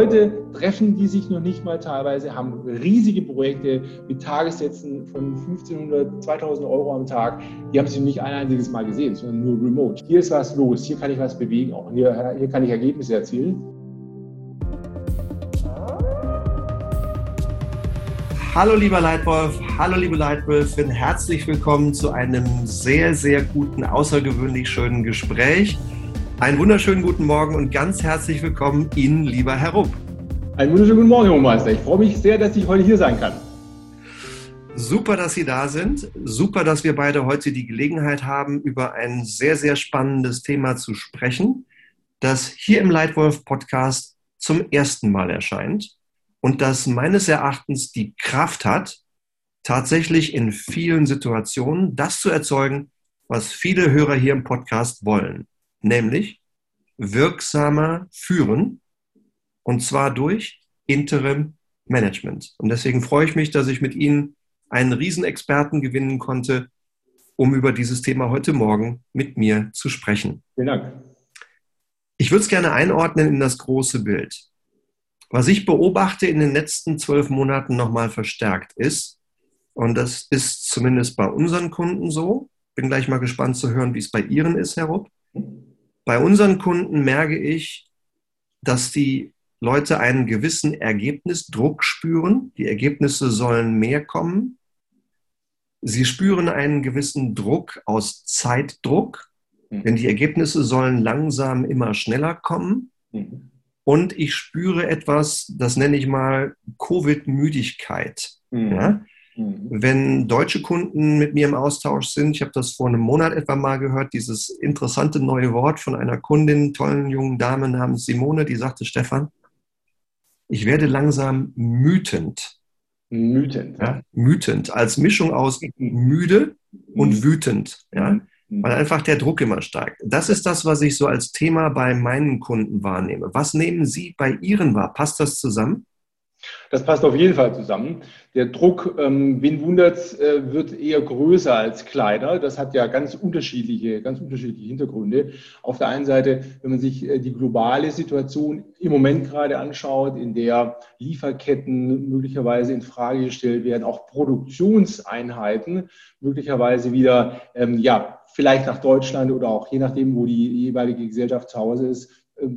Heute treffen die sich noch nicht mal teilweise, haben riesige Projekte mit Tagessätzen von 1500, 2000 Euro am Tag. Die haben sie nicht ein einziges Mal gesehen, sondern nur remote. Hier ist was los, hier kann ich was bewegen, auch hier, hier kann ich Ergebnisse erzielen. Hallo lieber Leitwolf, hallo liebe Leitwölfin, herzlich willkommen zu einem sehr, sehr guten, außergewöhnlich schönen Gespräch. Einen wunderschönen guten Morgen und ganz herzlich willkommen Ihnen, lieber Herr Rupp. Einen wunderschönen guten Morgen, Herr Meister. Ich freue mich sehr, dass ich heute hier sein kann. Super, dass Sie da sind. Super, dass wir beide heute die Gelegenheit haben, über ein sehr, sehr spannendes Thema zu sprechen, das hier im Leitwolf Podcast zum ersten Mal erscheint und das meines Erachtens die Kraft hat, tatsächlich in vielen Situationen das zu erzeugen, was viele Hörer hier im Podcast wollen nämlich wirksamer führen und zwar durch Interim Management. Und deswegen freue ich mich, dass ich mit Ihnen einen Riesenexperten gewinnen konnte, um über dieses Thema heute Morgen mit mir zu sprechen. Vielen Dank. Ich würde es gerne einordnen in das große Bild. Was ich beobachte in den letzten zwölf Monaten nochmal verstärkt ist, und das ist zumindest bei unseren Kunden so, bin gleich mal gespannt zu hören, wie es bei Ihren ist, Herr Rupp, bei unseren Kunden merke ich, dass die Leute einen gewissen Ergebnisdruck spüren. Die Ergebnisse sollen mehr kommen. Sie spüren einen gewissen Druck aus Zeitdruck, mhm. denn die Ergebnisse sollen langsam immer schneller kommen. Mhm. Und ich spüre etwas, das nenne ich mal Covid-Müdigkeit. Mhm. Ja? Mhm. Wenn deutsche Kunden mit mir im Austausch sind, ich habe das vor einem Monat etwa mal gehört, dieses interessante neue Wort von einer Kundin, tollen jungen Dame namens Simone, die sagte, Stefan, ich werde langsam mütend. Mütend. Ja, mütend, als Mischung aus müde und mhm. wütend. Ja, mhm. weil einfach der Druck immer steigt. Das ist das, was ich so als Thema bei meinen Kunden wahrnehme. Was nehmen Sie bei Ihren wahr? Passt das zusammen? Das passt auf jeden Fall zusammen. Der Druck, ähm, wen wundert's, äh, wird eher größer als kleiner. Das hat ja ganz unterschiedliche, ganz unterschiedliche Hintergründe. Auf der einen Seite, wenn man sich äh, die globale Situation im Moment gerade anschaut, in der Lieferketten möglicherweise in Frage gestellt werden, auch Produktionseinheiten möglicherweise wieder, ähm, ja, vielleicht nach Deutschland oder auch je nachdem, wo die jeweilige Gesellschaft zu Hause ist,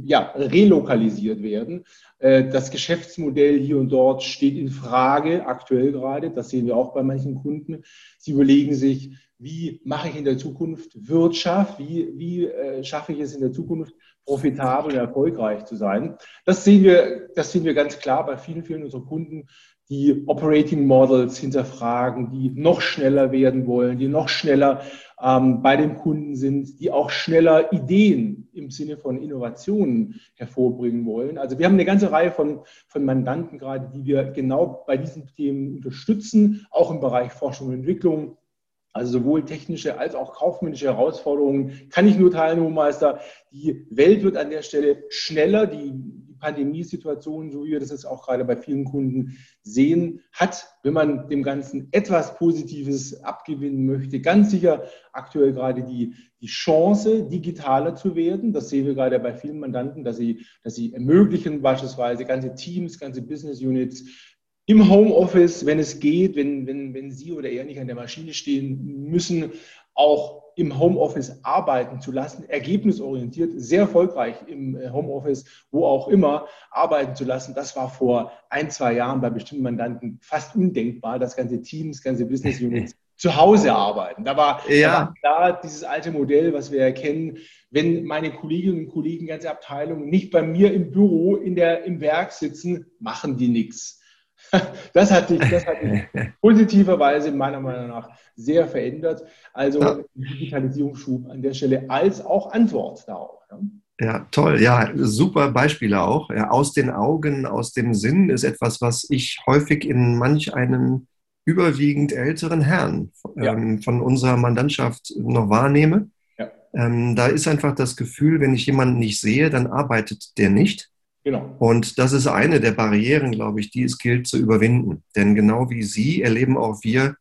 ja, relokalisiert werden. Äh, das Geschäftsmodell hier und dort steht in Frage, aktuell gerade. Das sehen wir auch bei manchen Kunden. Sie überlegen sich, wie mache ich in der Zukunft Wirtschaft? Wie, wie äh, schaffe ich es in der Zukunft, profitabel und erfolgreich zu sein? Das sehen wir, das sehen wir ganz klar bei vielen, vielen unserer Kunden, die Operating Models hinterfragen, die noch schneller werden wollen, die noch schneller ähm, bei dem Kunden sind, die auch schneller Ideen im Sinne von Innovationen hervorbringen wollen. Also wir haben eine ganze Reihe von, von Mandanten gerade, die wir genau bei diesen Themen unterstützen, auch im Bereich Forschung und Entwicklung. Also sowohl technische als auch kaufmännische Herausforderungen kann ich nur teilen, Herr Meister. Die Welt wird an der Stelle schneller. Die, Pandemiesituation, so wie wir das jetzt auch gerade bei vielen Kunden sehen, hat, wenn man dem Ganzen etwas Positives abgewinnen möchte, ganz sicher aktuell gerade die, die Chance, digitaler zu werden. Das sehen wir gerade bei vielen Mandanten, dass sie, dass sie ermöglichen, beispielsweise ganze Teams, ganze Business Units im Homeoffice, wenn es geht, wenn, wenn, wenn Sie oder er nicht an der Maschine stehen müssen, auch im Homeoffice arbeiten zu lassen, ergebnisorientiert, sehr erfolgreich im äh, Homeoffice, wo auch immer, arbeiten zu lassen. Das war vor ein, zwei Jahren bei bestimmten Mandanten fast undenkbar, dass ganze Teams, ganze Business Units zu Hause arbeiten. Da war, ja. da war klar dieses alte Modell, was wir erkennen, wenn meine Kolleginnen und Kollegen, ganze Abteilungen nicht bei mir im Büro, in der, im Werk sitzen, machen die nichts. Das hat sich, das hat sich positiverweise meiner Meinung nach sehr verändert. Also ja. Digitalisierungsschub an der Stelle als auch Antwort darauf. Ja. Ja, toll. Ja, super Beispiele auch. Ja, aus den Augen, aus dem Sinn ist etwas, was ich häufig in manch einem überwiegend älteren Herrn ja. ähm, von unserer Mandantschaft noch wahrnehme. Ja. Ähm, da ist einfach das Gefühl, wenn ich jemanden nicht sehe, dann arbeitet der nicht. Genau. Und das ist eine der Barrieren, glaube ich, die es gilt zu überwinden. Denn genau wie Sie erleben auch wir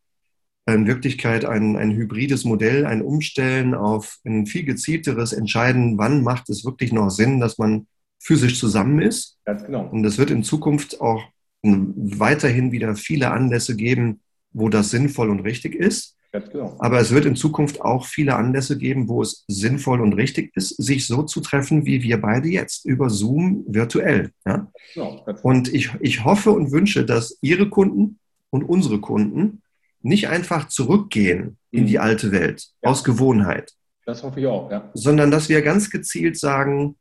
in Wirklichkeit ein, ein hybrides Modell, ein Umstellen auf ein viel gezielteres Entscheiden, wann macht es wirklich noch Sinn, dass man physisch zusammen ist. Ganz genau. Und es wird in Zukunft auch weiterhin wieder viele Anlässe geben, wo das sinnvoll und richtig ist. Genau. Aber es wird in Zukunft auch viele Anlässe geben, wo es sinnvoll und richtig ist, sich so zu treffen, wie wir beide jetzt, über Zoom virtuell. Ja? Genau. Und ich, ich hoffe und wünsche, dass Ihre Kunden und unsere Kunden nicht einfach zurückgehen in die mhm. alte Welt ja. aus Gewohnheit. Das hoffe ich auch, ja. Sondern dass wir ganz gezielt sagen,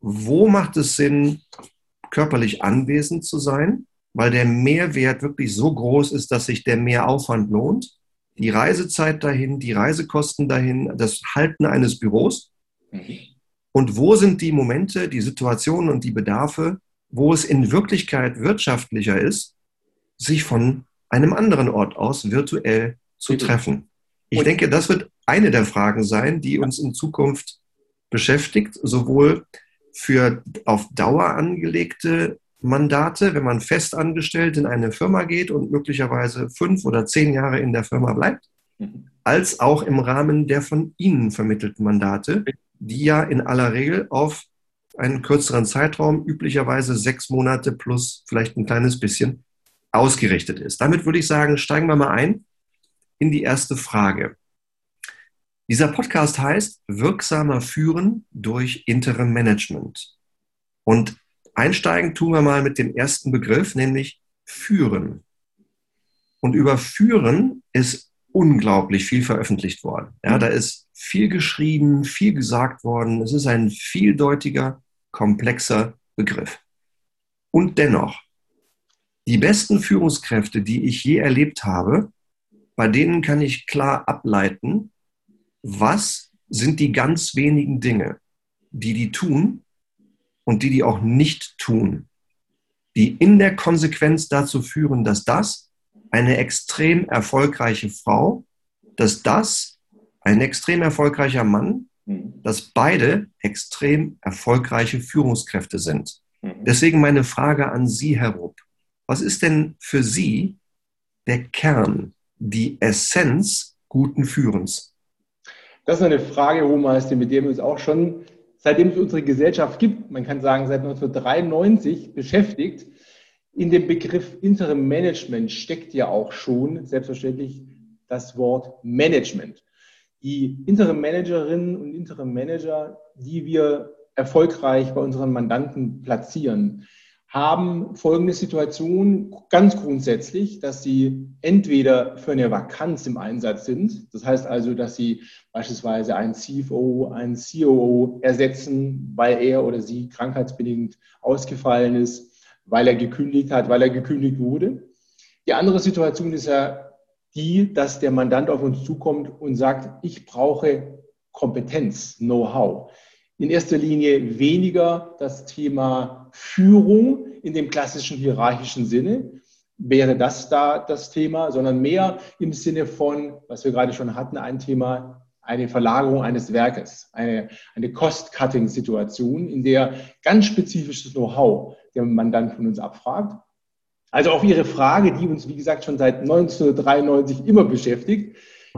wo macht es Sinn, körperlich anwesend zu sein, weil der Mehrwert wirklich so groß ist, dass sich der Mehraufwand lohnt. Die Reisezeit dahin, die Reisekosten dahin, das Halten eines Büros. Mhm. Und wo sind die Momente, die Situationen und die Bedarfe, wo es in Wirklichkeit wirtschaftlicher ist, sich von einem anderen Ort aus virtuell zu treffen? Ich denke, das wird eine der Fragen sein, die uns in Zukunft beschäftigt, sowohl für auf Dauer angelegte Mandate, wenn man fest angestellt in eine Firma geht und möglicherweise fünf oder zehn Jahre in der Firma bleibt, mhm. als auch im Rahmen der von Ihnen vermittelten Mandate, die ja in aller Regel auf einen kürzeren Zeitraum, üblicherweise sechs Monate plus vielleicht ein kleines bisschen, ausgerichtet ist. Damit würde ich sagen, steigen wir mal ein in die erste Frage. Dieser Podcast heißt Wirksamer Führen durch Interim Management. Und einsteigen tun wir mal mit dem ersten Begriff, nämlich Führen. Und über Führen ist unglaublich viel veröffentlicht worden. Ja, da ist viel geschrieben, viel gesagt worden. Es ist ein vieldeutiger, komplexer Begriff. Und dennoch, die besten Führungskräfte, die ich je erlebt habe, bei denen kann ich klar ableiten, was sind die ganz wenigen Dinge, die die tun und die die auch nicht tun, die in der Konsequenz dazu führen, dass das eine extrem erfolgreiche Frau, dass das ein extrem erfolgreicher Mann, mhm. dass beide extrem erfolgreiche Führungskräfte sind. Mhm. Deswegen meine Frage an Sie, Herr Rupp. Was ist denn für Sie der Kern, die Essenz guten Führens? Das ist eine Frage, Hohmeister, mit der wir uns auch schon, seitdem es unsere Gesellschaft gibt, man kann sagen seit 1993, beschäftigt. In dem Begriff Interim Management steckt ja auch schon selbstverständlich das Wort Management. Die Interim Managerinnen und Interim Manager, die wir erfolgreich bei unseren Mandanten platzieren, haben folgende Situation ganz grundsätzlich, dass sie entweder für eine Vakanz im Einsatz sind, das heißt also, dass sie beispielsweise einen CFO, einen COO ersetzen, weil er oder sie krankheitsbedingt ausgefallen ist, weil er gekündigt hat, weil er gekündigt wurde. Die andere Situation ist ja die, dass der Mandant auf uns zukommt und sagt, ich brauche Kompetenz, Know-how in erster Linie weniger das Thema Führung in dem klassischen hierarchischen Sinne, wäre das da das Thema, sondern mehr im Sinne von, was wir gerade schon hatten, ein Thema, eine Verlagerung eines Werkes, eine, eine Cost-Cutting-Situation, in der ganz spezifisches Know-how der Mandant von uns abfragt. Also auf Ihre Frage, die uns, wie gesagt, schon seit 1993 immer beschäftigt,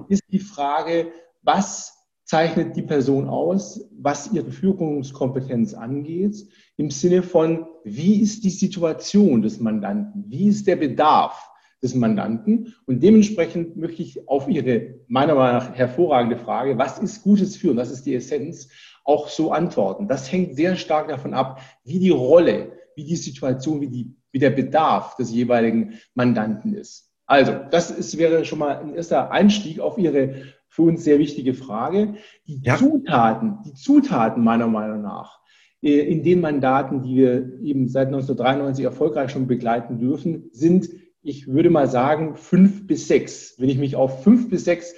ist die Frage, was zeichnet die Person aus, was ihre Führungskompetenz angeht, im Sinne von, wie ist die Situation des Mandanten, wie ist der Bedarf des Mandanten und dementsprechend möchte ich auf Ihre meiner Meinung nach hervorragende Frage, was ist gutes Führen, was ist die Essenz, auch so antworten. Das hängt sehr stark davon ab, wie die Rolle, wie die Situation, wie, die, wie der Bedarf des jeweiligen Mandanten ist. Also, das ist, wäre schon mal ein erster Einstieg auf Ihre für uns sehr wichtige Frage. Die ja. Zutaten, die Zutaten meiner Meinung nach, in den Mandaten, die wir eben seit 1993 erfolgreich schon begleiten dürfen, sind, ich würde mal sagen, fünf bis sechs. Wenn ich mich auf fünf bis sechs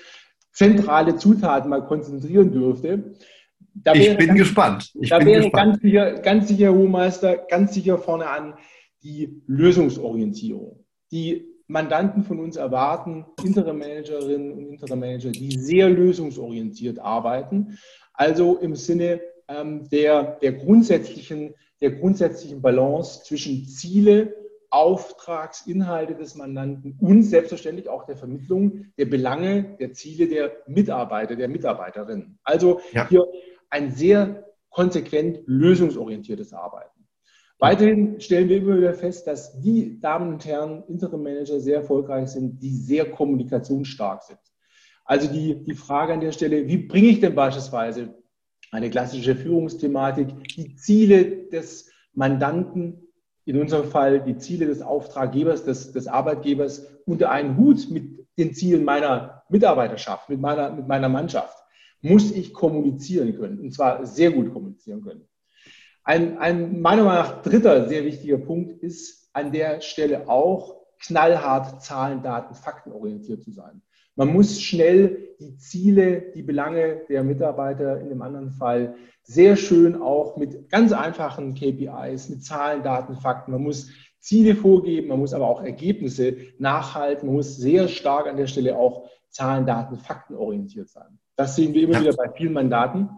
zentrale Zutaten mal konzentrieren dürfte. ich bin ganz, gespannt. Ich da bin wäre gespannt. ganz sicher, ganz sicher, Hohmeister, ganz sicher vorne an die Lösungsorientierung, die Mandanten von uns erwarten, Interim-Managerinnen und Interim-Manager, die sehr lösungsorientiert arbeiten. Also im Sinne ähm, der, der, grundsätzlichen, der grundsätzlichen Balance zwischen Ziele, Auftragsinhalte des Mandanten und selbstverständlich auch der Vermittlung der Belange, der Ziele der Mitarbeiter, der Mitarbeiterinnen. Also ja. hier ein sehr konsequent lösungsorientiertes Arbeiten. Weiterhin stellen wir immer wieder fest, dass die Damen und Herren Interim Manager sehr erfolgreich sind, die sehr kommunikationsstark sind. Also die, die Frage an der Stelle, wie bringe ich denn beispielsweise eine klassische Führungsthematik, die Ziele des Mandanten, in unserem Fall die Ziele des Auftraggebers, des, des Arbeitgebers unter einen Hut mit den Zielen meiner Mitarbeiterschaft, mit meiner, mit meiner Mannschaft, muss ich kommunizieren können und zwar sehr gut kommunizieren können. Ein, ein meiner Meinung nach dritter sehr wichtiger Punkt ist an der Stelle auch knallhart Zahlen, Daten, Fakten orientiert zu sein. Man muss schnell die Ziele, die Belange der Mitarbeiter in dem anderen Fall sehr schön auch mit ganz einfachen KPIs, mit Zahlen, Daten, Fakten. Man muss Ziele vorgeben, man muss aber auch Ergebnisse nachhalten. Man muss sehr stark an der Stelle auch Zahlen, Daten, Fakten orientiert sein. Das sehen wir immer wieder bei vielen Mandaten.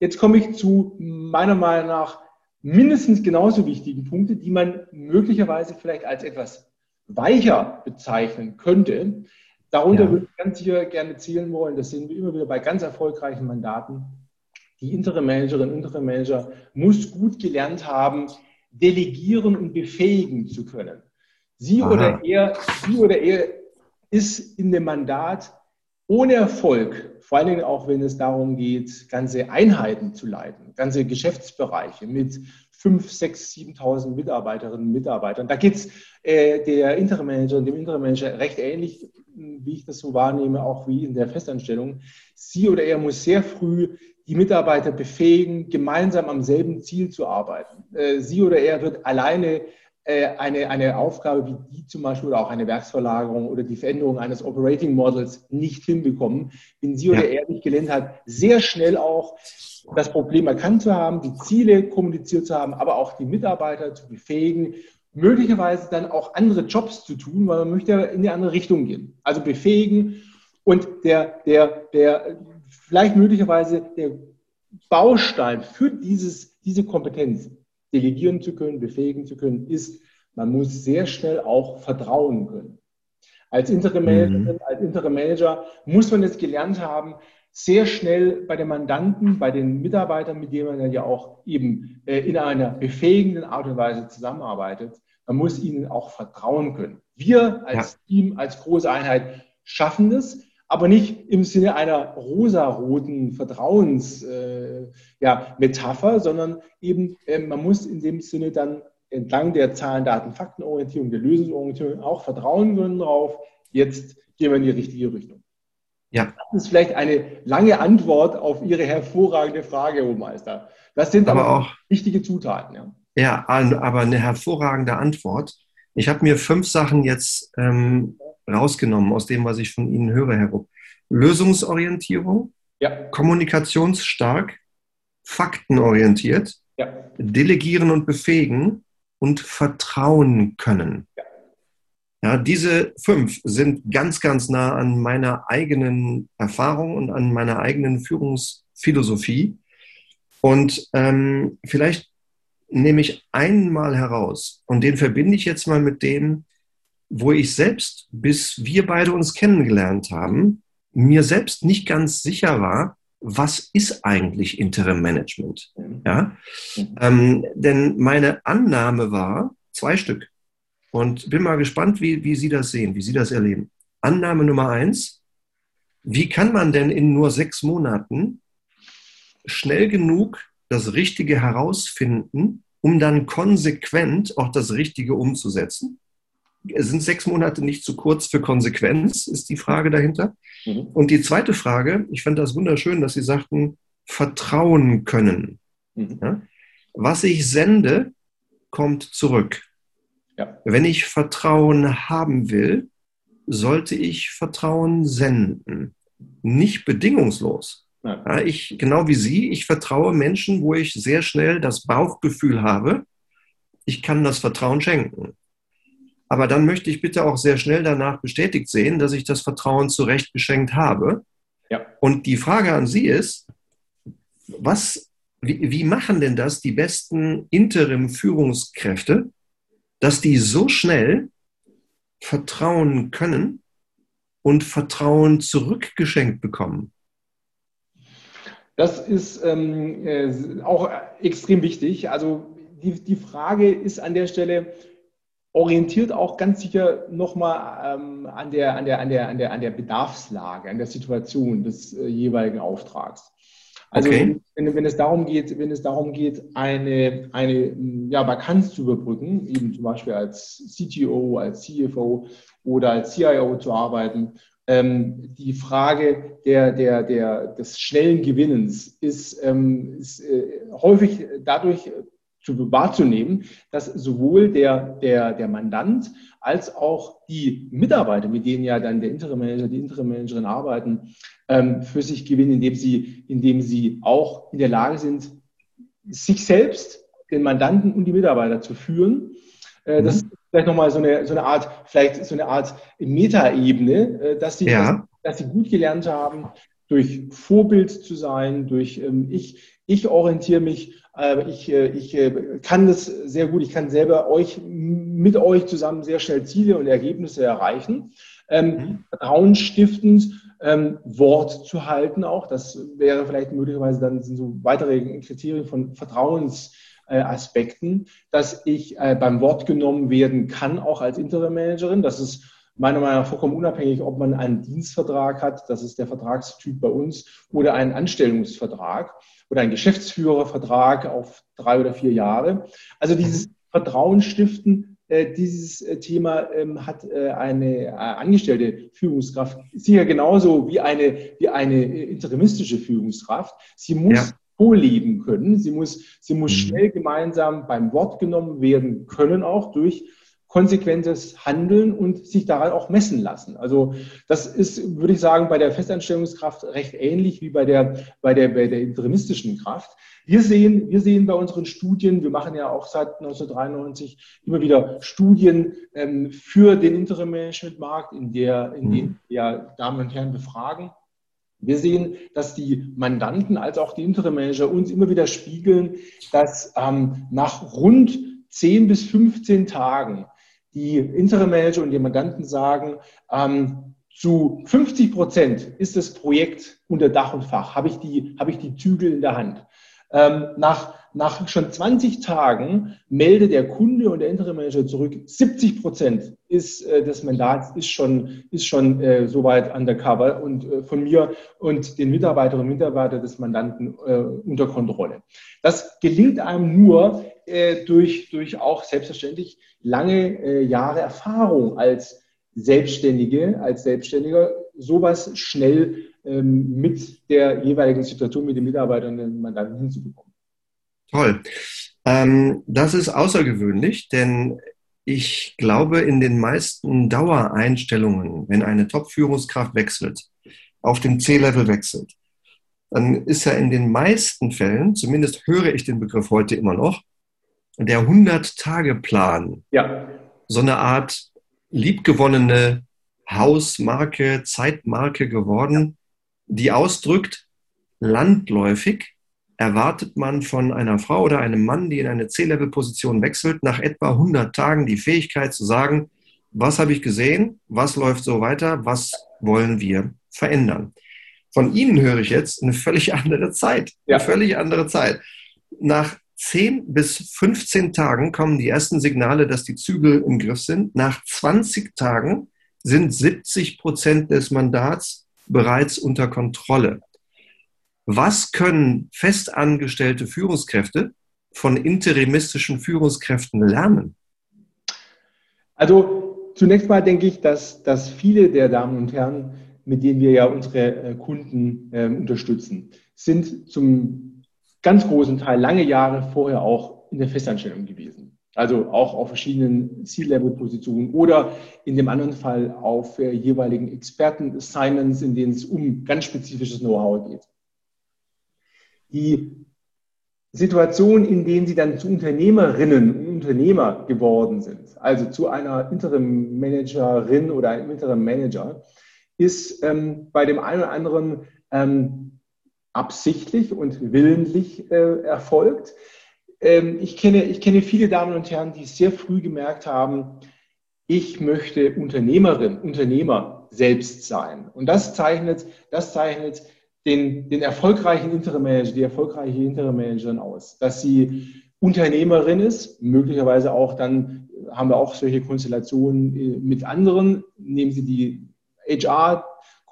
Jetzt komme ich zu meiner Meinung nach mindestens genauso wichtigen Punkten, die man möglicherweise vielleicht als etwas weicher bezeichnen könnte. Darunter ja. würde ich ganz sicher gerne zielen wollen, das sehen wir immer wieder bei ganz erfolgreichen Mandaten. Die Interim Managerin, Interim Manager muss gut gelernt haben, delegieren und befähigen zu können. Sie Aha. oder er, sie oder er ist in dem Mandat ohne Erfolg, vor allen Dingen auch wenn es darum geht, ganze Einheiten zu leiten, ganze Geschäftsbereiche mit 5, 6, 7.000 Mitarbeiterinnen und Mitarbeitern. Da geht es äh, der Interim-Manager und dem Interim-Manager recht ähnlich, wie ich das so wahrnehme, auch wie in der Festanstellung. Sie oder er muss sehr früh die Mitarbeiter befähigen, gemeinsam am selben Ziel zu arbeiten. Äh, sie oder er wird alleine äh, eine, eine Aufgabe wie die zum Beispiel oder auch eine Werksverlagerung oder die Veränderung eines Operating Models nicht hinbekommen, wenn sie oder er nicht gelernt hat, sehr schnell auch das Problem erkannt zu haben, die Ziele kommuniziert zu haben, aber auch die Mitarbeiter zu befähigen, möglicherweise dann auch andere Jobs zu tun, weil man möchte ja in die andere Richtung gehen. Also befähigen und der, der, der, vielleicht möglicherweise der Baustein für dieses, diese Kompetenz delegieren zu können, befähigen zu können, ist, man muss sehr schnell auch vertrauen können. Als Interim Managerin, mhm. als Interim Manager muss man es gelernt haben, sehr schnell bei den Mandanten, bei den Mitarbeitern, mit denen man ja auch eben äh, in einer befähigenden Art und Weise zusammenarbeitet, man muss ihnen auch vertrauen können. Wir als ja. Team, als große Einheit schaffen das, aber nicht im Sinne einer rosaroten Vertrauensmetapher, äh, ja, sondern eben, äh, man muss in dem Sinne dann entlang der Zahlen, Daten, Faktenorientierung, der Lösungsorientierung auch vertrauen können darauf, jetzt gehen wir in die richtige Richtung. Ja. Das ist vielleicht eine lange Antwort auf Ihre hervorragende Frage, Herr Meister. Das sind aber, aber, auch wichtige Zutaten. Ja. ja, aber eine hervorragende Antwort. Ich habe mir fünf Sachen jetzt ähm, rausgenommen aus dem, was ich von Ihnen höre, Herr Rupp. Lösungsorientierung, ja. kommunikationsstark, faktenorientiert, ja. delegieren und befähigen und vertrauen können. Ja. Ja. diese fünf sind ganz, ganz nah an meiner eigenen Erfahrung und an meiner eigenen Führungsphilosophie. Und ähm, vielleicht nehme ich einen mal heraus und den verbinde ich jetzt mal mit dem, wo ich selbst, bis wir beide uns kennengelernt haben, mir selbst nicht ganz sicher war, was ist eigentlich Interim Management? Ja? Ähm, denn meine Annahme war zwei Stück. Und bin mal gespannt, wie, wie Sie das sehen, wie Sie das erleben. Annahme Nummer eins. Wie kann man denn in nur sechs Monaten schnell genug das Richtige herausfinden, um dann konsequent auch das Richtige umzusetzen? sind sechs Monate nicht zu kurz für Konsequenz, ist die Frage dahinter. Mhm. Und die zweite Frage, ich fand das wunderschön, dass Sie sagten, vertrauen können. Mhm. Ja? Was ich sende, kommt zurück. Ja. Wenn ich Vertrauen haben will, sollte ich Vertrauen senden. Nicht bedingungslos. Ja, ich, genau wie Sie, ich vertraue Menschen, wo ich sehr schnell das Bauchgefühl habe, ich kann das Vertrauen schenken. Aber dann möchte ich bitte auch sehr schnell danach bestätigt sehen, dass ich das Vertrauen zurecht geschenkt habe. Ja. Und die Frage an Sie ist, was, wie, wie machen denn das die besten Interim-Führungskräfte, dass die so schnell vertrauen können und Vertrauen zurückgeschenkt bekommen? Das ist ähm, äh, auch extrem wichtig. Also die, die Frage ist an der Stelle, orientiert auch ganz sicher nochmal ähm, an, der, an, der, an, der, an, der, Bedarfslage, an der Situation des äh, jeweiligen Auftrags. Also okay. wenn, wenn, es darum geht, wenn es darum geht, eine, eine ja, Vakanz zu überbrücken, eben zum Beispiel als CTO, als CFO oder als CIO zu arbeiten, ähm, die Frage der, der, der, des schnellen Gewinnens ist, ähm, ist äh, häufig dadurch zu wahrzunehmen, dass sowohl der, der, der Mandant als auch die Mitarbeiter, mit denen ja dann der Interim Manager, die Interim Managerin arbeiten, ähm, für sich gewinnen, indem sie, indem sie auch in der Lage sind, sich selbst, den Mandanten und die Mitarbeiter zu führen. Äh, mhm. Das ist vielleicht nochmal so eine, so eine Art, vielleicht so eine Art Metaebene, äh, dass sie, ja. dass, dass sie gut gelernt haben, durch Vorbild zu sein, durch ähm, ich, ich orientiere mich ich, äh, ich äh, kann das sehr gut. Ich kann selber euch mit euch zusammen sehr schnell Ziele und Ergebnisse erreichen. Ähm, mhm. Vertrauensstiftend ähm, Wort zu halten auch. Das wäre vielleicht möglicherweise dann sind so weitere Kriterien von Vertrauensaspekten, dass ich äh, beim Wort genommen werden kann, auch als Interim-Managerin. Das ist meiner Meinung nach vollkommen unabhängig, ob man einen Dienstvertrag hat, das ist der Vertragstyp bei uns, oder einen Anstellungsvertrag oder ein Geschäftsführervertrag auf drei oder vier Jahre. Also dieses Vertrauen stiften, äh, dieses äh, Thema ähm, hat äh, eine angestellte Führungskraft sicher genauso wie eine, wie eine interimistische Führungskraft. Sie muss ja. vorleben können. Sie muss, sie muss mhm. schnell gemeinsam beim Wort genommen werden können, auch durch konsequentes Handeln und sich daran auch messen lassen. Also das ist, würde ich sagen, bei der Festanstellungskraft recht ähnlich wie bei der, bei der, bei der interimistischen Kraft. Wir sehen, wir sehen bei unseren Studien, wir machen ja auch seit 1993 immer wieder Studien ähm, für den Interim-Management-Markt, in, der, in denen wir ja Damen und Herren befragen. Wir sehen, dass die Mandanten als auch die Interim-Manager uns immer wieder spiegeln, dass ähm, nach rund 10 bis 15 Tagen die Interim-Manager und die Mandanten sagen, ähm, zu 50 Prozent ist das Projekt unter Dach und Fach, habe ich die, habe ich die Zügel in der Hand. Ähm, nach, nach schon 20 Tagen meldet der Kunde und der Interim Manager zurück, 70 Prozent ist, äh, des Mandats ist schon, ist schon äh, soweit undercover und äh, von mir und den Mitarbeiterinnen und Mitarbeitern des Mandanten äh, unter Kontrolle. Das gelingt einem nur äh, durch, durch auch selbstverständlich lange äh, Jahre Erfahrung als Selbstständige, als Selbstständiger, sowas schnell ähm, mit der jeweiligen Situation mit den Mitarbeitern und den Mandanten hinzubekommen. Toll. Ähm, das ist außergewöhnlich, denn ich glaube, in den meisten Dauereinstellungen, wenn eine Top-Führungskraft wechselt, auf dem C-Level wechselt, dann ist ja in den meisten Fällen, zumindest höre ich den Begriff heute immer noch, der 100-Tage-Plan ja. so eine Art liebgewonnene Hausmarke, Zeitmarke geworden, die ausdrückt, landläufig erwartet man von einer Frau oder einem Mann, die in eine C-Level-Position wechselt, nach etwa 100 Tagen die Fähigkeit zu sagen, was habe ich gesehen, was läuft so weiter, was wollen wir verändern. Von Ihnen höre ich jetzt eine völlig andere Zeit. Ja. Eine völlig andere Zeit. Nach 10 bis 15 Tagen kommen die ersten Signale, dass die Zügel im Griff sind. Nach 20 Tagen sind 70 Prozent des Mandats bereits unter Kontrolle. Was können festangestellte Führungskräfte von interimistischen Führungskräften lernen? Also zunächst mal denke ich, dass, dass viele der Damen und Herren, mit denen wir ja unsere äh, Kunden äh, unterstützen, sind zum ganz großen Teil lange Jahre vorher auch in der Festanstellung gewesen. Also auch auf verschiedenen C-Level-Positionen oder in dem anderen Fall auf äh, jeweiligen Experten-Assignments, in denen es um ganz spezifisches Know-how geht. Die Situation, in denen sie dann zu Unternehmerinnen und Unternehmer geworden sind, also zu einer Interim-Managerin oder einem Interim-Manager, ist ähm, bei dem einen oder anderen ähm, absichtlich und willentlich äh, erfolgt. Ähm, ich, kenne, ich kenne viele Damen und Herren, die sehr früh gemerkt haben, ich möchte Unternehmerin, Unternehmer selbst sein. Und das zeichnet, das zeichnet den, den erfolgreichen Interim-Manager, die erfolgreiche Interim-Managerin aus? Dass sie Unternehmerin ist, möglicherweise auch dann haben wir auch solche Konstellationen äh, mit anderen. Nehmen Sie die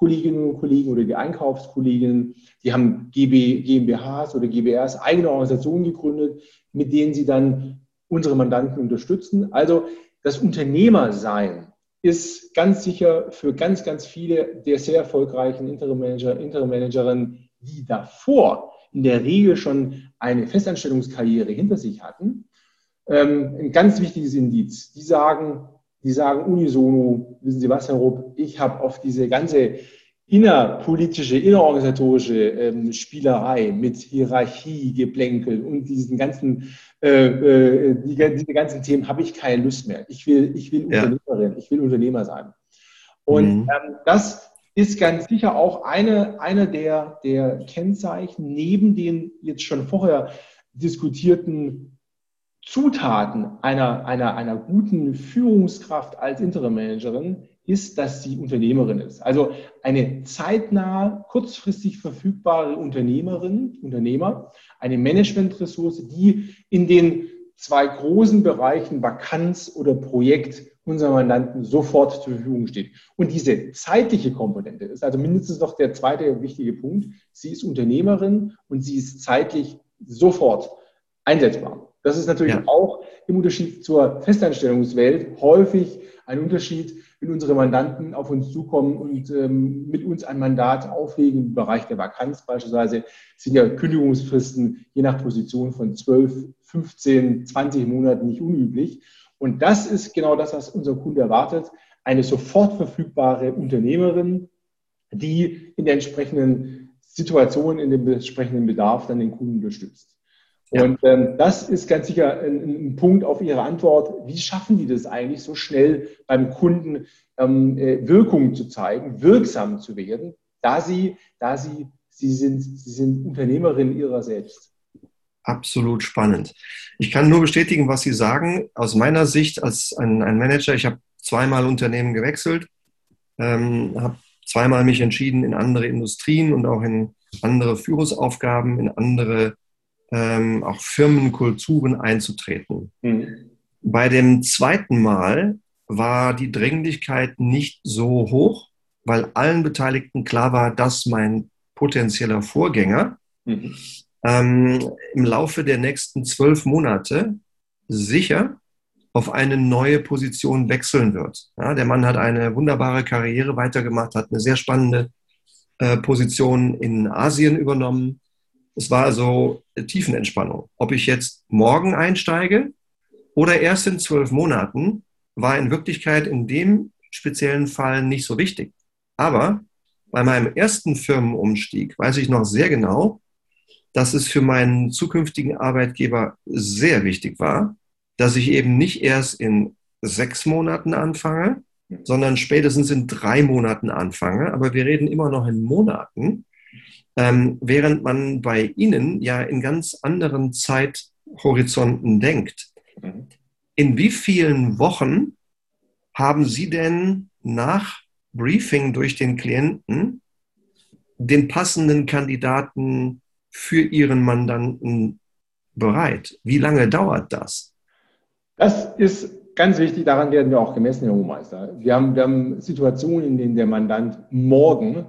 HR-Kolleginnen und Kollegen oder die Einkaufskolleginnen, die haben GB, GmbHs oder GBRs, eigene Organisationen gegründet, mit denen sie dann unsere Mandanten unterstützen. Also das Unternehmersein ist ganz sicher für ganz, ganz viele der sehr erfolgreichen Interim-Manager, Interim-Managerinnen, die davor in der Regel schon eine Festanstellungskarriere hinter sich hatten, ähm, ein ganz wichtiges Indiz. Die sagen, die sagen unisono, wissen Sie was, Herr Rupp, ich habe auf diese ganze innerpolitische, innerorganisatorische ähm, Spielerei mit Hierarchie, Geplänkel und diesen ganzen, äh, äh, die, diese ganzen Themen habe ich keine Lust mehr. Ich will, ich will ja. Unternehmerin, ich will Unternehmer sein. Und mhm. ähm, das ist ganz sicher auch eine, eine der, der Kennzeichen neben den jetzt schon vorher diskutierten Zutaten einer, einer, einer guten Führungskraft als Interim-Managerin ist, dass sie Unternehmerin ist. Also eine zeitnah, kurzfristig verfügbare Unternehmerin, Unternehmer, eine Managementressource, die in den zwei großen Bereichen Vakanz oder Projekt unserer Mandanten sofort zur Verfügung steht. Und diese zeitliche Komponente ist also mindestens noch der zweite wichtige Punkt. Sie ist Unternehmerin und sie ist zeitlich sofort einsetzbar. Das ist natürlich ja. auch im Unterschied zur Festanstellungswelt häufig ein Unterschied, wenn unsere Mandanten auf uns zukommen und ähm, mit uns ein Mandat auflegen im Bereich der Vakanz beispielsweise, sind ja Kündigungsfristen je nach Position von 12, 15, 20 Monaten nicht unüblich. Und das ist genau das, was unser Kunde erwartet. Eine sofort verfügbare Unternehmerin, die in der entsprechenden Situation, in dem entsprechenden Bedarf dann den Kunden unterstützt. Und ähm, das ist ganz sicher ein, ein, Punkt auf Ihre Antwort. Wie schaffen die das eigentlich, so schnell beim Kunden ähm, äh, Wirkung zu zeigen, wirksam zu werden, da sie, da sie, sie sind, sie sind Unternehmerin ihrer selbst? Absolut spannend. Ich kann nur bestätigen, was Sie sagen. Aus meiner Sicht als ein, ein Manager, ich habe zweimal Unternehmen gewechselt, ähm, habe zweimal mich entschieden, in andere Industrien und auch in andere Führungsaufgaben, in andere ähm, auch Firmenkulturen einzutreten. Mhm. Bei dem zweiten Mal war die Dringlichkeit nicht so hoch, weil allen Beteiligten klar war, dass mein potenzieller Vorgänger mhm. ähm, im Laufe der nächsten zwölf Monate sicher auf eine neue Position wechseln wird. Ja, der Mann hat eine wunderbare Karriere weitergemacht, hat eine sehr spannende äh, Position in Asien übernommen, es war also Tiefenentspannung. Ob ich jetzt morgen einsteige oder erst in zwölf Monaten, war in Wirklichkeit in dem speziellen Fall nicht so wichtig. Aber bei meinem ersten Firmenumstieg weiß ich noch sehr genau, dass es für meinen zukünftigen Arbeitgeber sehr wichtig war, dass ich eben nicht erst in sechs Monaten anfange, sondern spätestens in drei Monaten anfange. Aber wir reden immer noch in Monaten. Ähm, während man bei Ihnen ja in ganz anderen Zeithorizonten denkt. In wie vielen Wochen haben Sie denn nach Briefing durch den Klienten den passenden Kandidaten für Ihren Mandanten bereit? Wie lange dauert das? Das ist ganz wichtig, daran werden wir auch gemessen, Herr Hohmeister. Wir haben, wir haben Situationen, in denen der Mandant morgen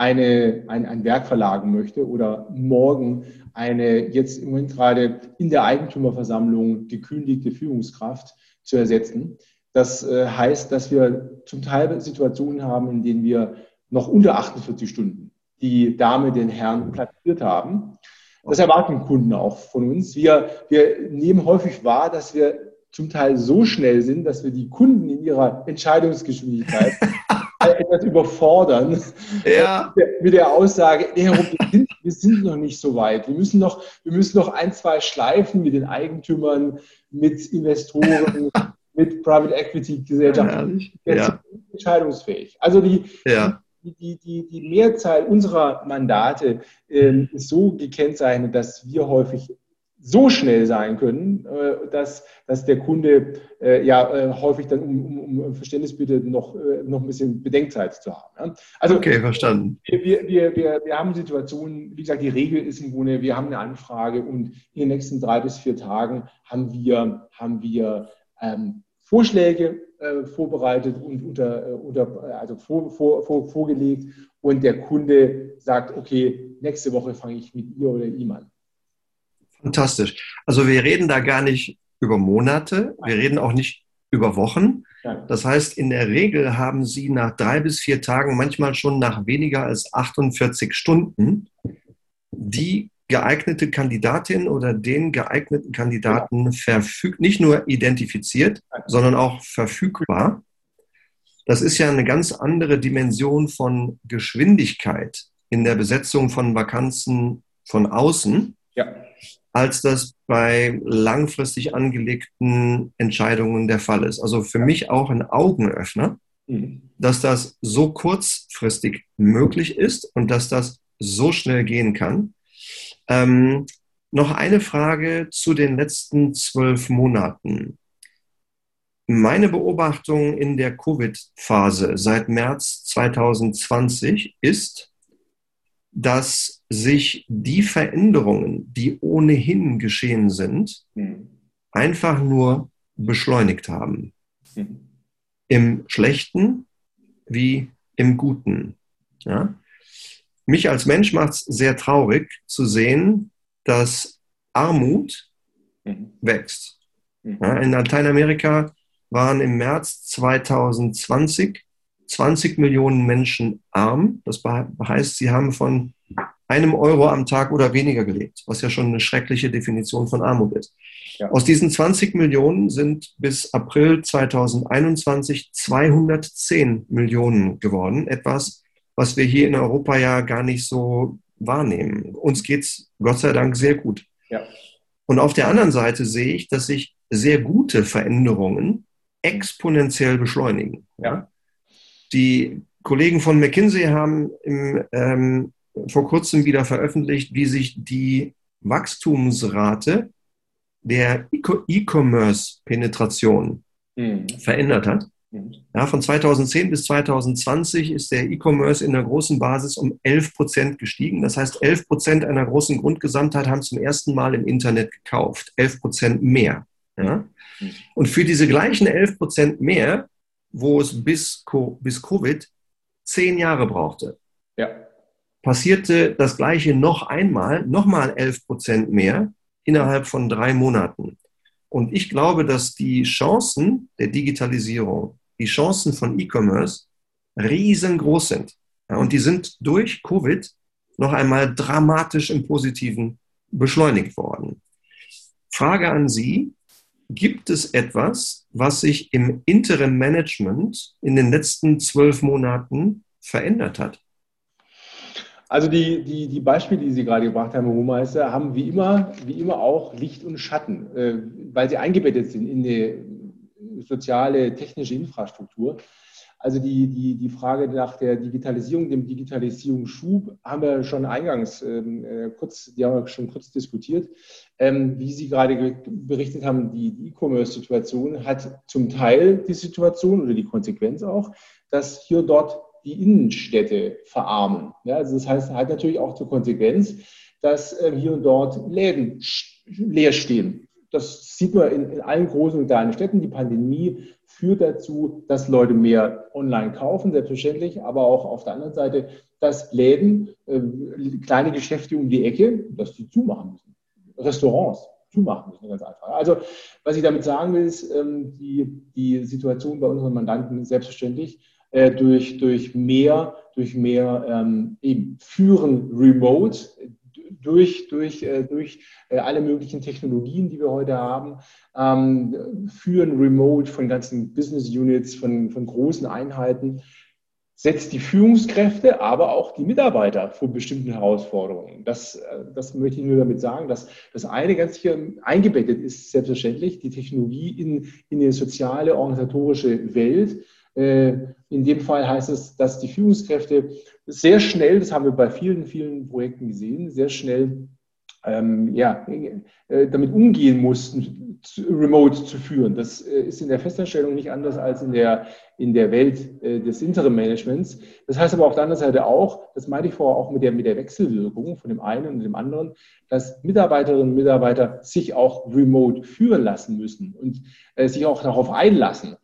eine, ein, ein Werk verlagen möchte oder morgen eine jetzt im Moment gerade in der Eigentümerversammlung gekündigte Führungskraft zu ersetzen. Das äh, heißt, dass wir zum Teil Situationen haben, in denen wir noch unter 48 Stunden die Dame den Herrn platziert haben. Das erwarten Kunden auch von uns. Wir, wir nehmen häufig wahr, dass wir zum Teil so schnell sind, dass wir die Kunden in ihrer Entscheidungsgeschwindigkeit etwas überfordern ja. mit der Aussage, nee, wir, sind, wir sind noch nicht so weit. Wir müssen noch, wir müssen noch ein, zwei Schleifen mit den Eigentümern, mit Investoren, mit Private Equity Gesellschaften. Ja, ja. entscheidungsfähig. Also die, ja. die, die, die, die Mehrzahl unserer Mandate äh, ist so gekennzeichnet, dass wir häufig so schnell sein können, äh, dass, dass der Kunde äh, ja äh, häufig dann um, um, um Verständnis bittet, noch, noch ein bisschen Bedenkzeit zu haben. Also, okay, verstanden. Wir, wir, wir, wir haben Situationen, wie gesagt, die Regel ist im Grunde, wir haben eine Anfrage und in den nächsten drei bis vier Tagen haben wir, haben wir ähm, Vorschläge äh, vorbereitet und unter, unter, also vor, vor, vor, vorgelegt und der Kunde sagt, okay, nächste Woche fange ich mit ihr oder ihm an. Fantastisch. Also wir reden da gar nicht über Monate, wir reden auch nicht über Wochen. Das heißt, in der Regel haben Sie nach drei bis vier Tagen, manchmal schon nach weniger als 48 Stunden, die geeignete Kandidatin oder den geeigneten Kandidaten verfügt, nicht nur identifiziert, sondern auch verfügbar. Das ist ja eine ganz andere Dimension von Geschwindigkeit in der Besetzung von Vakanzen von außen. Ja als das bei langfristig angelegten Entscheidungen der Fall ist. Also für mich auch ein Augenöffner, mhm. dass das so kurzfristig möglich ist und dass das so schnell gehen kann. Ähm, noch eine Frage zu den letzten zwölf Monaten. Meine Beobachtung in der Covid-Phase seit März 2020 ist, dass sich die Veränderungen, die ohnehin geschehen sind, mhm. einfach nur beschleunigt haben. Mhm. Im Schlechten wie im Guten. Ja? Mich als Mensch macht es sehr traurig zu sehen, dass Armut mhm. wächst. Mhm. Ja, in Lateinamerika waren im März 2020 20 Millionen Menschen arm. Das heißt, sie haben von einem Euro am Tag oder weniger gelebt, was ja schon eine schreckliche Definition von Armut ist. Ja. Aus diesen 20 Millionen sind bis April 2021 210 Millionen geworden. Etwas, was wir hier in Europa ja gar nicht so wahrnehmen. Uns geht es Gott sei Dank sehr gut. Ja. Und auf der anderen Seite sehe ich, dass sich sehr gute Veränderungen exponentiell beschleunigen. Ja. Die Kollegen von McKinsey haben im, ähm, vor kurzem wieder veröffentlicht, wie sich die Wachstumsrate der E-Commerce-Penetration mhm. verändert hat. Mhm. Ja, von 2010 bis 2020 ist der E-Commerce in der großen Basis um 11 Prozent gestiegen. Das heißt, 11 Prozent einer großen Grundgesamtheit haben zum ersten Mal im Internet gekauft. 11 Prozent mehr. Ja? Mhm. Und für diese gleichen 11 Prozent mehr wo es bis, bis Covid zehn Jahre brauchte. Ja. Passierte das Gleiche noch einmal, nochmal 11 Prozent mehr innerhalb von drei Monaten. Und ich glaube, dass die Chancen der Digitalisierung, die Chancen von E-Commerce riesengroß sind. Und die sind durch Covid noch einmal dramatisch im Positiven beschleunigt worden. Frage an Sie, Gibt es etwas, was sich im Interim Management in den letzten zwölf Monaten verändert hat? Also die, die, die Beispiele, die Sie gerade gebracht haben, Herr Hohmeister, haben wie immer, wie immer auch Licht und Schatten, äh, weil sie eingebettet sind in die soziale, technische Infrastruktur. Also die, die, die Frage nach der Digitalisierung, dem Digitalisierungsschub haben wir schon eingangs ähm, äh, kurz, die haben wir schon kurz diskutiert. Ähm, wie Sie gerade berichtet haben, die E-Commerce-Situation hat zum Teil die Situation oder die Konsequenz auch, dass hier dort die Innenstädte verarmen. Ja, also das heißt, hat natürlich auch zur Konsequenz, dass äh, hier und dort Läden leer stehen. Das sieht man in, in allen großen und kleinen Städten. Die Pandemie führt dazu, dass Leute mehr online kaufen, selbstverständlich, aber auch auf der anderen Seite, dass Läden, äh, kleine Geschäfte um die Ecke, dass die zumachen müssen. Restaurants zumachen müssen, ganz einfach. Also, was ich damit sagen will, ist, ähm, die, die Situation bei unseren Mandanten selbstverständlich äh, durch, durch mehr, durch mehr ähm, eben Führen remote, durch, durch, äh, durch äh, alle möglichen Technologien, die wir heute haben, ähm, führen remote von ganzen Business Units, von, von großen Einheiten, setzt die Führungskräfte, aber auch die Mitarbeiter vor bestimmten Herausforderungen. Das, äh, das möchte ich nur damit sagen, dass das eine ganz hier eingebettet ist, selbstverständlich, die Technologie in, in die soziale, organisatorische Welt. In dem Fall heißt es, dass die Führungskräfte sehr schnell, das haben wir bei vielen, vielen Projekten gesehen, sehr schnell ähm, ja, äh, damit umgehen mussten, remote zu führen. Das äh, ist in der Festanstellung nicht anders als in der, in der Welt äh, des Interim-Managements. Das heißt aber auf der anderen Seite auch, das meinte ich vorher auch mit der, mit der Wechselwirkung von dem einen und dem anderen, dass Mitarbeiterinnen und Mitarbeiter sich auch remote führen lassen müssen und äh, sich auch darauf einlassen.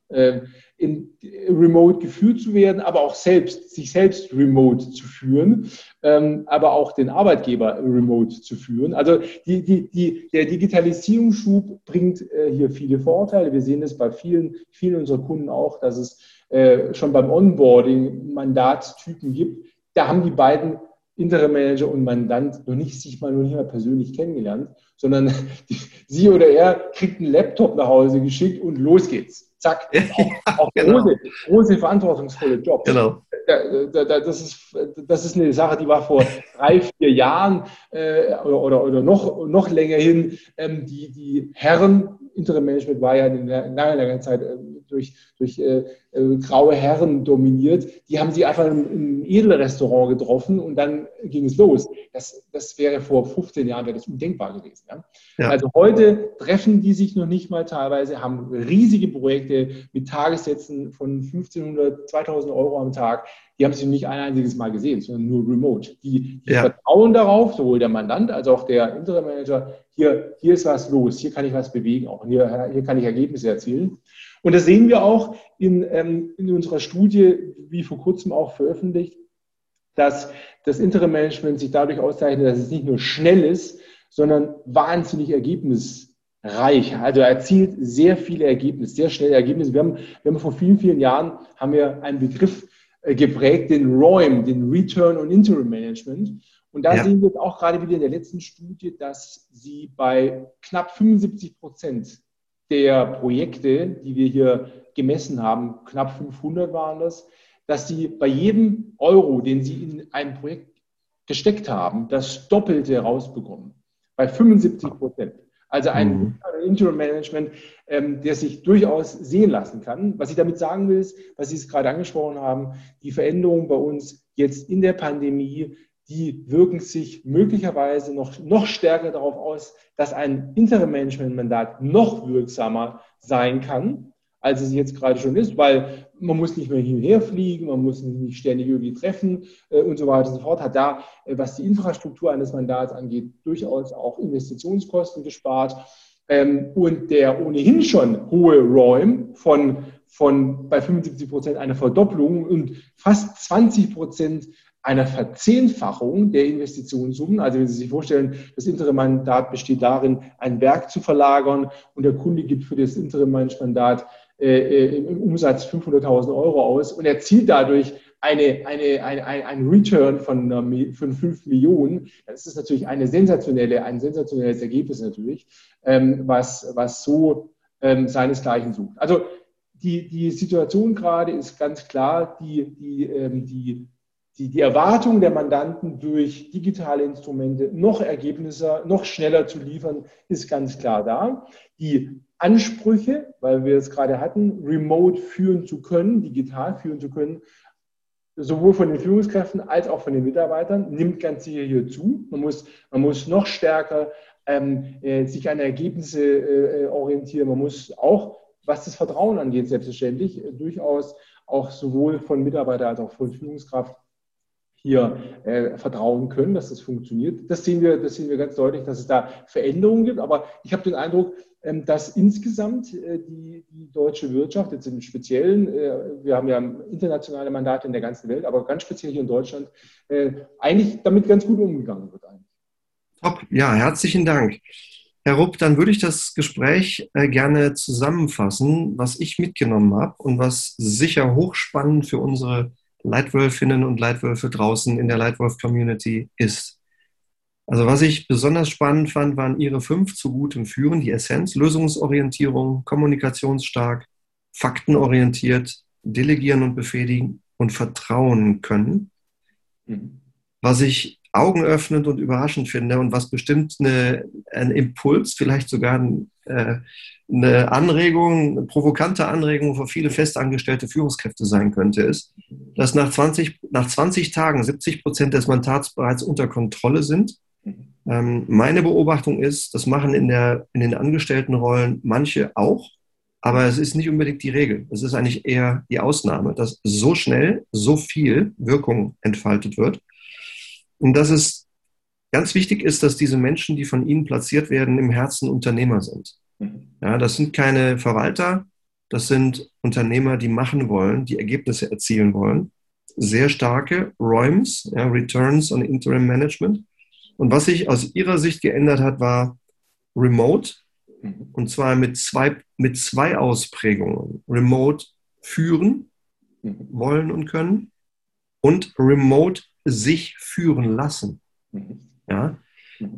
Äh, in remote geführt zu werden, aber auch selbst, sich selbst remote zu führen, ähm, aber auch den Arbeitgeber remote zu führen. Also die, die, die, der Digitalisierungsschub bringt äh, hier viele Vorteile. Wir sehen es bei vielen, vielen unserer Kunden auch, dass es äh, schon beim Onboarding Mandatstypen gibt. Da haben die beiden Interim Manager und Mandant noch nicht sich mal noch nicht mal persönlich kennengelernt, sondern die, sie oder er kriegt einen Laptop nach Hause geschickt und los geht's. Zack. Auch, auch genau. große, große, verantwortungsvolle Jobs. Genau. Das ist, das ist eine Sache, die war vor drei, vier Jahren äh, oder, oder, oder noch, noch länger hin. Ähm, die, die Herren, Interim Management war ja in langer, langer Zeit äh, durch, durch äh, äh, graue Herren dominiert. Die haben sie einfach im, im Edelrestaurant getroffen und dann ging es los. Das, das wäre vor 15 Jahren wäre das undenkbar gewesen. Ja? Ja. Also heute treffen die sich noch nicht mal teilweise, haben riesige Projekte mit Tagessätzen von 1500, 2000 Euro am Tag. Die haben sie nicht ein einziges Mal gesehen, sondern nur remote. Die, die ja. vertrauen darauf, sowohl der Mandant als auch der Interim Manager, hier, hier ist was los, hier kann ich was bewegen, auch hier, hier kann ich Ergebnisse erzielen. Und das sehen wir auch in, ähm, in unserer Studie, wie vor kurzem auch veröffentlicht, dass das Interim-Management sich dadurch auszeichnet, dass es nicht nur schnell ist, sondern wahnsinnig ergebnisreich. Also erzielt sehr viele Ergebnisse, sehr schnelle Ergebnisse. Wir haben, wir haben vor vielen, vielen Jahren haben wir einen Begriff äh, geprägt, den ROIM, den Return on Interim Management. Und da ja. sehen wir auch gerade wieder in der letzten Studie, dass sie bei knapp 75 Prozent der Projekte, die wir hier gemessen haben, knapp 500 waren das, dass sie bei jedem Euro, den sie in ein Projekt gesteckt haben, das Doppelte rausbekommen. Bei 75 Prozent. Also ein mhm. Interim-Management, ähm, der sich durchaus sehen lassen kann. Was ich damit sagen will, ist, was Sie es gerade angesprochen haben, die Veränderungen bei uns jetzt in der Pandemie, die wirken sich möglicherweise noch, noch stärker darauf aus, dass ein Interim-Management-Mandat noch wirksamer sein kann, als es jetzt gerade schon ist, weil man muss nicht mehr hin und her fliegen, man muss nicht ständig irgendwie treffen äh, und so weiter und so fort, hat da, äh, was die Infrastruktur eines Mandats angeht, durchaus auch Investitionskosten gespart. Ähm, und der ohnehin schon hohe ROIM von, von bei 75 Prozent einer Verdopplung und fast 20 Prozent einer Verzehnfachung der Investitionssummen. Also wenn Sie sich vorstellen, das Interim-Mandat besteht darin, ein Werk zu verlagern und der Kunde gibt für das Interim-Mandat äh, äh, im Umsatz 500.000 Euro aus und erzielt dadurch eine, eine, eine, ein Return von, von 5 Millionen. Das ist natürlich eine sensationelle, ein sensationelles Ergebnis natürlich, ähm, was, was so ähm, seinesgleichen sucht. Also die, die Situation gerade ist ganz klar, die, die, ähm, die die, die Erwartung der Mandanten durch digitale Instrumente noch Ergebnisse, noch schneller zu liefern, ist ganz klar da. Die Ansprüche, weil wir es gerade hatten, remote führen zu können, digital führen zu können, sowohl von den Führungskräften als auch von den Mitarbeitern, nimmt ganz sicher hier zu. Man muss, man muss noch stärker ähm, äh, sich an Ergebnisse äh, orientieren. Man muss auch, was das Vertrauen angeht, selbstverständlich, äh, durchaus auch sowohl von Mitarbeiter als auch von Führungskraft hier äh, vertrauen können, dass das funktioniert. Das sehen, wir, das sehen wir ganz deutlich, dass es da Veränderungen gibt. Aber ich habe den Eindruck, ähm, dass insgesamt äh, die, die, deutsche Wirtschaft, jetzt im Speziellen, äh, wir haben ja internationale Mandate in der ganzen Welt, aber ganz speziell hier in Deutschland, äh, eigentlich damit ganz gut umgegangen wird. Eigentlich. Top, ja, herzlichen Dank. Herr Rupp, dann würde ich das Gespräch äh, gerne zusammenfassen, was ich mitgenommen habe und was sicher hochspannend für unsere Leitwölfinnen und Leitwölfe draußen in der Leitwolf-Community ist. Also was ich besonders spannend fand, waren Ihre fünf zu gutem Führen, die Essenz, Lösungsorientierung, kommunikationsstark, faktenorientiert, delegieren und befähigen und vertrauen können. Mhm. Was ich augenöffnend und überraschend finde und was bestimmt eine, ein Impuls, vielleicht sogar ein, äh, eine Anregung, eine provokante Anregung für viele festangestellte Führungskräfte sein könnte, ist, dass nach 20, nach 20 Tagen 70 Prozent des Mandats bereits unter Kontrolle sind Ähm, meine Beobachtung ist, das machen in, der, in den Angestelltenrollen manche auch, aber es ist nicht unbedingt die Regel. Es ist eigentlich eher die Ausnahme, dass so schnell so viel Wirkung entfaltet wird. Und dass es ganz wichtig ist, dass diese Menschen, die von Ihnen platziert werden, im Herzen Unternehmer sind. Mhm. Ja, das sind keine Verwalter, das sind Unternehmer, die machen wollen, die Ergebnisse erzielen wollen. Sehr starke ROIMs, ja, Returns on Interim Management. Und was sich aus Ihrer Sicht geändert hat, war Remote. Mhm. Und zwar mit zwei, mit zwei Ausprägungen. Remote führen mhm. wollen und können und Remote sich führen lassen. Mhm. Ja?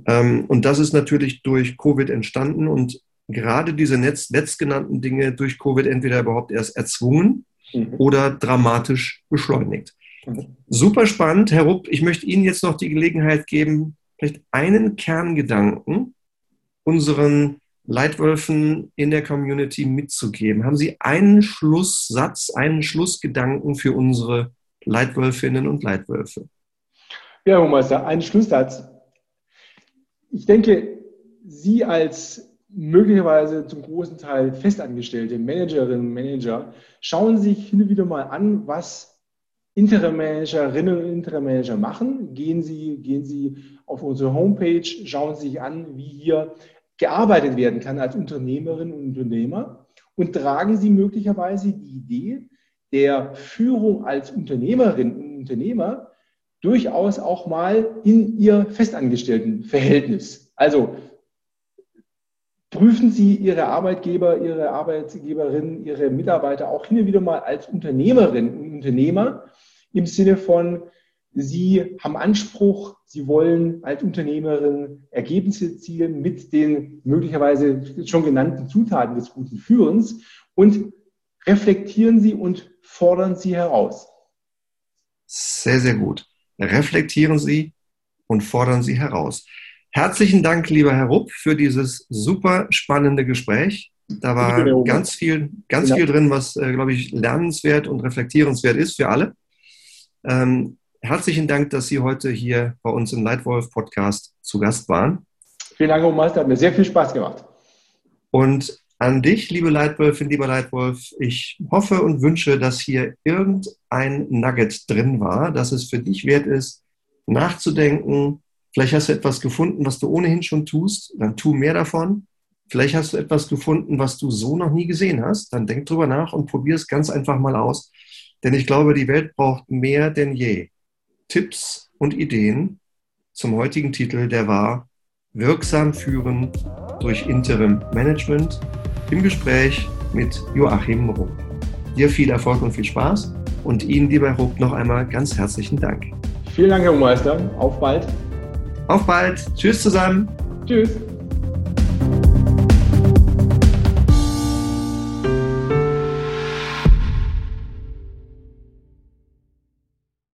Ähm, und das ist natürlich durch Covid entstanden und gerade diese Netz, letztgenannten Dinge durch Covid entweder überhaupt erst erzwungen mhm. oder dramatisch beschleunigt. Mhm. Super spannend, Herr Rupp. Ich möchte Ihnen jetzt noch die Gelegenheit geben, vielleicht einen Kerngedanken unseren Leitwölfen in der Community mitzugeben. Haben Sie einen Schlusssatz, einen Schlussgedanken für unsere Leitwölfinnen und Leitwölfe? Ja, Herr Meister, ein Schlusssatz. Ich denke, Sie als möglicherweise zum großen Teil festangestellte Managerinnen und Manager schauen sich hin und wieder mal an, was Interim-Managerinnen und Interim-Manager machen. Gehen Sie, gehen Sie auf unsere Homepage, schauen Sie sich an, wie hier gearbeitet werden kann als Unternehmerinnen und Unternehmer und tragen Sie möglicherweise die Idee der Führung als Unternehmerinnen und Unternehmer durchaus auch mal in Ihr Festangestelltenverhältnis. Also prüfen Sie Ihre Arbeitgeber, Ihre Arbeitgeberinnen, Ihre Mitarbeiter auch hin und wieder mal als Unternehmerinnen und Unternehmer im Sinne von, Sie haben Anspruch, Sie wollen als Unternehmerin Ergebnisse erzielen mit den möglicherweise schon genannten Zutaten des guten Führens und reflektieren Sie und fordern Sie heraus. Sehr, sehr gut. Reflektieren Sie und fordern Sie heraus. Herzlichen Dank, lieber Herr Rupp, für dieses super spannende Gespräch. Da war ganz viel, ganz viel drin, was, äh, glaube ich, lernenswert und reflektierenswert ist für alle. Ähm, herzlichen Dank, dass Sie heute hier bei uns im Leitwolf Podcast zu Gast waren. Vielen Dank, Herr Meister. Hat mir sehr viel Spaß gemacht. Und an dich, liebe Leitwölfin, lieber Leitwolf, ich hoffe und wünsche, dass hier irgendein Nugget drin war, dass es für dich wert ist, nachzudenken, Vielleicht hast du etwas gefunden, was du ohnehin schon tust, dann tu mehr davon. Vielleicht hast du etwas gefunden, was du so noch nie gesehen hast, dann denk drüber nach und probier es ganz einfach mal aus. Denn ich glaube, die Welt braucht mehr denn je Tipps und Ideen zum heutigen Titel, der war Wirksam führen durch Interim Management im Gespräch mit Joachim Rupp. Dir viel Erfolg und viel Spaß und Ihnen, lieber Rupp, noch einmal ganz herzlichen Dank. Vielen Dank, Herr Meister. Auf bald. Auf bald. Tschüss zusammen. Tschüss.